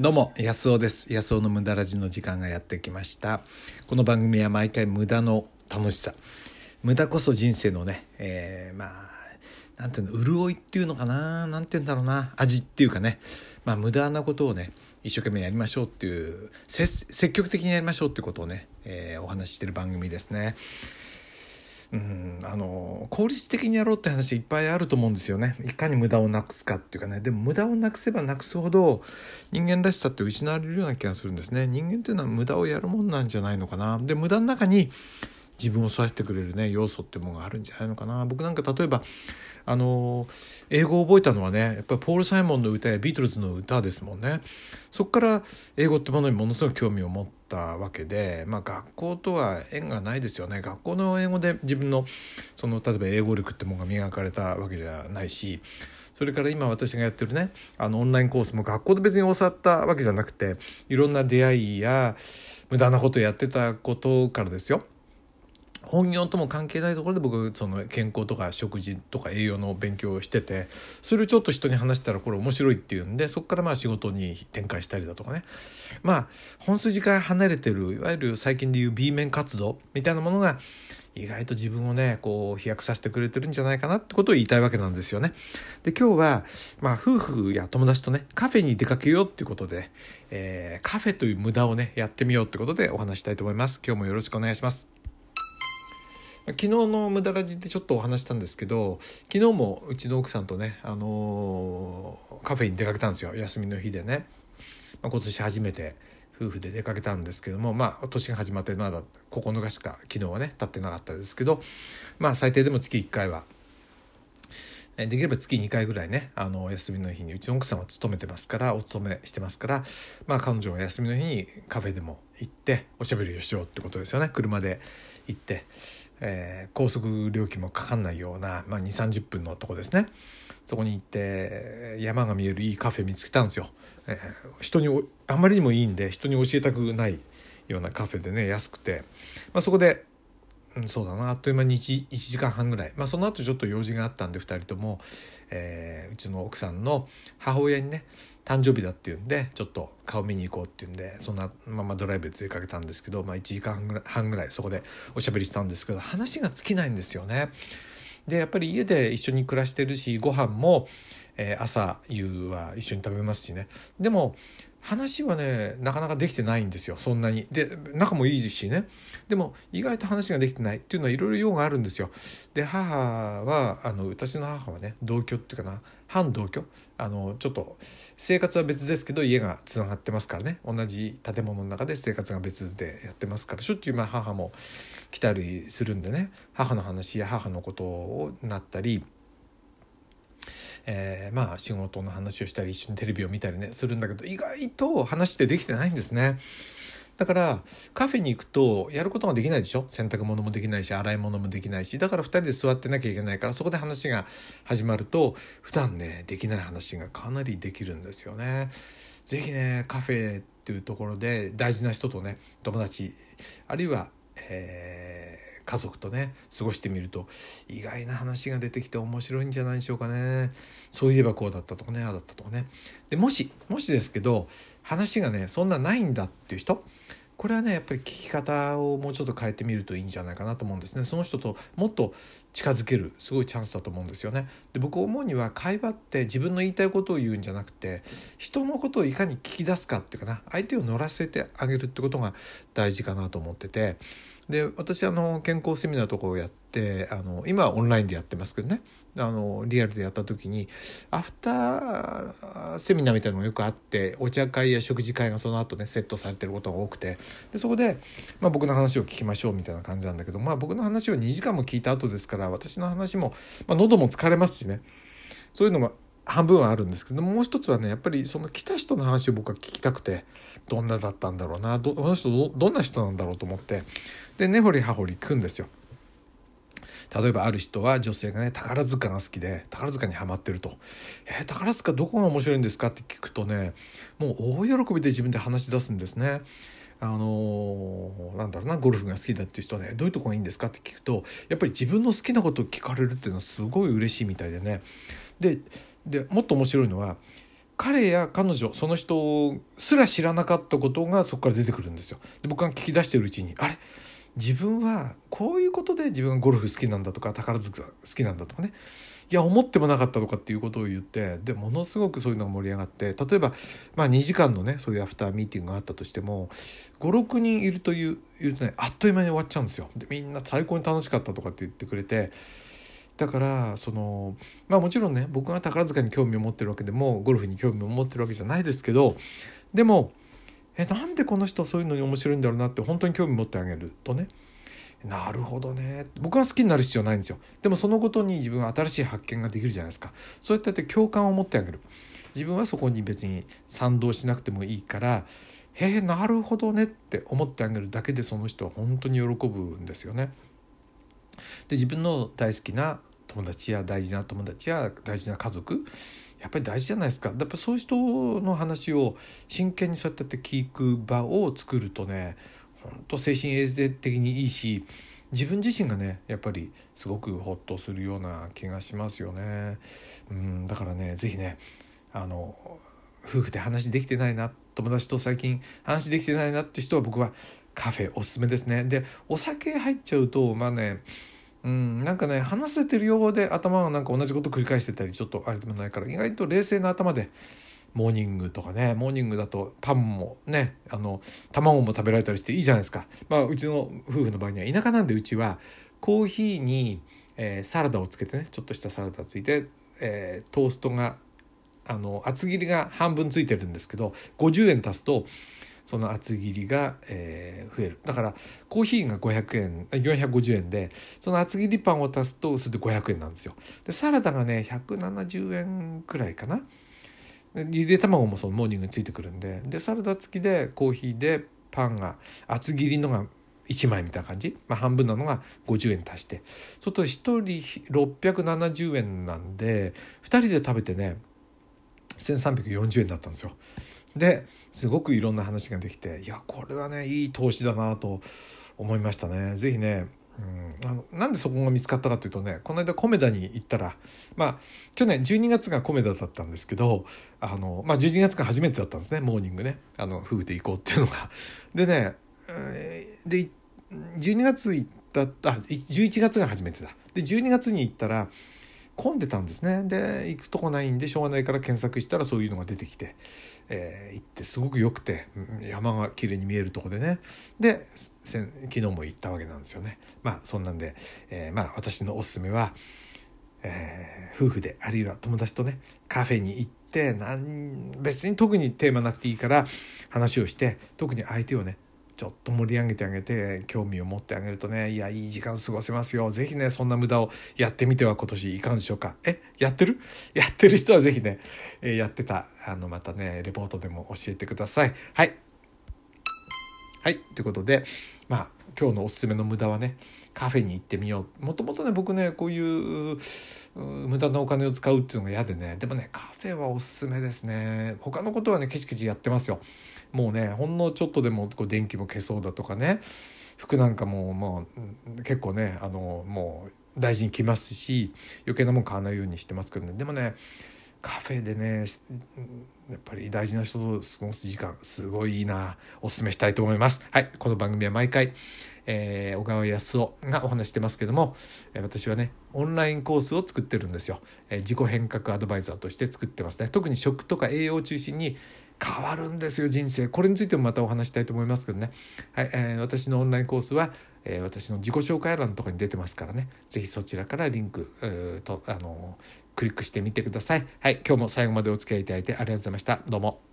どうも安尾です。安尾の無駄ラジの時間がやってきました。この番組は毎回無駄の楽しさ。無駄こそ人生のね、えー、まあなんていうの潤いっていうのかな？なんていうんだろうな？味っていうかね。まあ無駄なことをね一生懸命やりましょうっていう積極的にやりましょうってことをね、えー、お話ししてる番組ですね。うんあの効率的にやろうって話いっぱいあると思うんですよね。いかに無駄をなくすかっていうかね。でも無駄をなくせばなくすほど人間らしさって失われるような気がするんですね。人間っていうのは無駄をやるもんなんじゃないのかな。で無駄の中に自分を育ててくれるね要素っていうものがあるんじゃないのかな。僕なんか例えばあの英語を覚えたのはねやっぱりポール・サイモンの歌やビートルズの歌ですもんね。そこから英語ってものにものすごく興味を持ったわけで、まあ、学校とは縁がないですよね。学校の英語で自分のその例えば英語力ってものが磨かれたわけじゃないしそれから今私がやってるねあのオンラインコースも学校で別に教わったわけじゃなくていろんな出会いや無駄なことやってたことからですよ。本業とも関係ないところで僕その健康とか食事とか栄養の勉強をしててそれをちょっと人に話したらこれ面白いっていうんでそこからまあ仕事に展開したりだとかねまあ本筋から離れてるいわゆる最近でいう B 面活動みたいなものが意外と自分をねこう飛躍させてくれてるんじゃないかなってことを言いたいわけなんですよね。で今日は、まあ、夫婦や友達とねカフェに出かけようっていうことで、えー、カフェという無駄をねやってみようってことでお話したいと思います。今日もよろしくお願いします。昨日の無駄ラジでちょっとお話したんですけど昨日もうちの奥さんとね、あのー、カフェに出かけたんですよ。休みの日でね、まあ、今年初めて夫婦で出かけたんですけどもまあ年が始まってまだ9日しか昨日はね経ってなかったですけどまあ最低でも月1回はできれば月2回ぐらいねあの休みの日にうちの奥さんは勤めてますからお勤めしてますからまあ彼女は休みの日にカフェでも行っておしゃべりをしようってことですよね。車で行って。えー、高速料金もかかんないような、まあ、2 3 0分のとこですね。そこに行って山が見えるいいカフェ見つけたんですよ、えー、人にあまりにもいいんで人に教えたくないようなカフェでね安くて、まあ、そこで、うん、そうだな。あっという間に 1, 1時間半ぐらい、まあ、その後ちょっと用事があったんで2人とも、えー、うちの奥さんの母親にね誕生日だっていうんでちょっと顔見に行こうっていうんでそんなままドライブで出かけたんですけど、まあ、1時間半ぐらいそこでおしゃべりしたんですけど話が尽きないんですよね。でやっぱり家で一緒に暮らしてるしご飯も、えー、朝夕は一緒に食べますしね。でも話はねなかなかできてないんですよそんなに。で仲もいいしね。でも意外と話ができてない。っていうのはいろいろ用があるんですよ。で母はあの私の母はね同居っていうかな。半同居。あのちょっと生活は別ですけど家がつながってますからね。同じ建物の中で生活が別でやってますから。しょっちゅうま母も来たりするんでね。母の話や母のことをなったり。えー、まあ仕事の話をしたり一緒にテレビを見たりねするんだけど意外と話ってできてないんですね。だからカフェに行くとやることができないでしょ？洗濯物もできないし洗い物もできないしだから2人で座ってなきゃいけないからそこで話が始まると普段ねできない話がかなりできるんですよね。是非ねカフェっていうところで大事な人とね友達あるいは、えー家族とね過ごしてみると意外な話が出てきて面白いんじゃないでしょうかね。そういえばこうだったとかねああだったとかね。でもしもしですけど話がねそんなないんだっていう人これはねやっぱり聞き方をもうちょっと変えてみるといいんじゃないかなと思うんですね。その人ともっと近づけるすごいチャンスだと思うんですよね。で僕思うには会話って自分の言いたいことを言うんじゃなくて人のことをいかに聞き出すかっていうかな。相手を乗らせてあげるってことが大事かなと思っててで私あの健康セミナーとかをやってあの今はオンラインでやってますけどね。あのリアルでやった時にアフターセミナーみたいなのがよくあってお茶会や食事会がその後ねセットされてることが多くて。でそこで、まあ、僕の話を聞きましょうみたいな感じなんだけど、まあ、僕の話を2時間も聞いた後ですから私の話も、まあ、喉も疲れますしね。そういうのも半分はあるんですけどもう一つはねやっぱりその来た人の話を僕は聞きたくてどんなだったんだろうなどこの人どんな人なんだろうと思ってで根掘り葉掘り聞くんですよ。例えばある人は女性がね宝塚が好きで宝塚にはまってると「えー、宝塚どこが面白いんですか?」って聞くとねもう大喜びで自分で話し出すんですね。あのー、なんだろうなゴルフが好きだっていう人はねどういうとこがいいんですかって聞くとやっぱり自分の好きなことを聞かれるっていうのはすごい嬉しいみたいでね。ででもっと面白いのは彼や彼女その人すら知らなかったことがそこから出てくるんですよ。で僕が聞き出してるうちにあれ？自分はこういうことで自分がゴルフ好きなんだとか宝塚好きなんだとかね。いや思ってもなかったとかっていうことを言ってでものすごくそういうのが盛り上がって例えば、まあ、2時間のねそういうアフターミーティングがあったとしても56人いるという言うとねあっという間に終わっちゃうんですよ。でみんな最高に楽しかったとかって言ってくれてだからそのまあもちろんね僕が宝塚に興味を持ってるわけでもゴルフに興味を持ってるわけじゃないですけどでもえなんでこの人そういうのに面白いんだろうなって本当に興味持ってあげるとねなるほどね。僕は好きになる必要ないんですよ。でもそのことに自分は新しい発見ができるじゃないですか。そうやって共感を持ってあげる。自分はそこに別に賛同しなくてもいいからへえなるほどね。って思ってあげるだけでその人は本当に喜ぶんですよね。で自分の大好きな友達や大事な友達や大事な家族やっぱり大事じゃないですか。やっぱそういう人の話を真剣にそうやって聞く場を作るとね本当精神衛生的にいいし自分自身がねやっぱりすごくホッとするような気がしますよね。うんだからね是非ねあの夫婦で話できてないな友達と最近話できてないなって人は僕はカフェおすすめですね。でお酒入っちゃうとまあねうん、なんかね話せてるようで頭がなんか同じこと繰り返してたりちょっとあれでもないから意外と冷静な頭でモーニングとかね。モーニングだとパンもねあの卵も食べられたりしていいじゃないですか、まあ、うちの夫婦の場合には田舎なんでうちはコーヒーに、えー、サラダをつけてねちょっとしたサラダついて、えー、トーストがあの厚切りが半分ついてるんですけど50円足すとその厚切りが、えー、増える。だからコーヒーが500円450円でその厚切りパンを足すとそれで500円なんですよ。でサラダがね170円くらいかな。ゆで卵もそのモーニングについてくるんででサラダ付きでコーヒーでパンが厚切りのが1枚みたいな感じ、まあ、半分なのが50円足してそうすると1人670円なんで2人で食べてね1340円だったんですよ。ですごくいろんな話ができていやこれはねいい投資だなと思いましたね。是非ねうん、あのなんでそこが見つかったかというとねこの間コメダに行ったらまあ去年12月がコメダだったんですけどあの、まあ、12月が初めてだったんですねモーニングねあの夫婦で行こうっていうのが。でねで12月行ったあ11月が初めてだ。で12月に行ったら混んでたんですねで行くとこないんでしょうがないから検索したらそういうのが出てきて、えー、行ってすごく良くて山が綺麗に見えるとこでね。で昨日も行ったわけなんですよね。まあそんなんで、えー、まあ私のおすすめは、えー、夫婦であるいは友達とねカフェに行って何別に特にテーマなくていいから話をして特に相手をねちょっと盛り上げてあげて興味を持ってあげるとねいやいい時間過ごせますよ。是非ねそんな無駄をやってみては今年いかがでしょうか。えやってる？やってる人は是非ね、え、やってたあのまたねレポートでも教えてください。はい。はい。ということでまあ今日のおすすめの無駄はねカフェに行ってみよう。もともとね僕ねこういう無駄なお金を使うっていうのが嫌でね。でもねカフェはおすすめですね。他のことはねケチケチやってますよ。もうねほんのちょっとでもこう電気も消そうだとかね。服なんかももう結構ねあのもう大事に着ますし余計なもん買わないようにしてますけどね。でもねカフェでねやっぱり大事な人と過ごす時間すごいいいな。おすすめしたいと思います。はいこの番組は毎回、えー、小川康夫がお話してますけども、私はねオンラインコースを作ってるんですよ、えー、自己変革アドバイザーとして作ってますね。特に食とか栄養を中心に変わるんですよ人生。これについてもまたお話したいと思いますけどね、はいえー、私のオンラインコースは、えー、私の自己紹介欄とかに出てますからね。是非そちらからリンクとあのクリックしてみてください。はい今日も最後までお付き合いいただいてありがとうございました。どうも。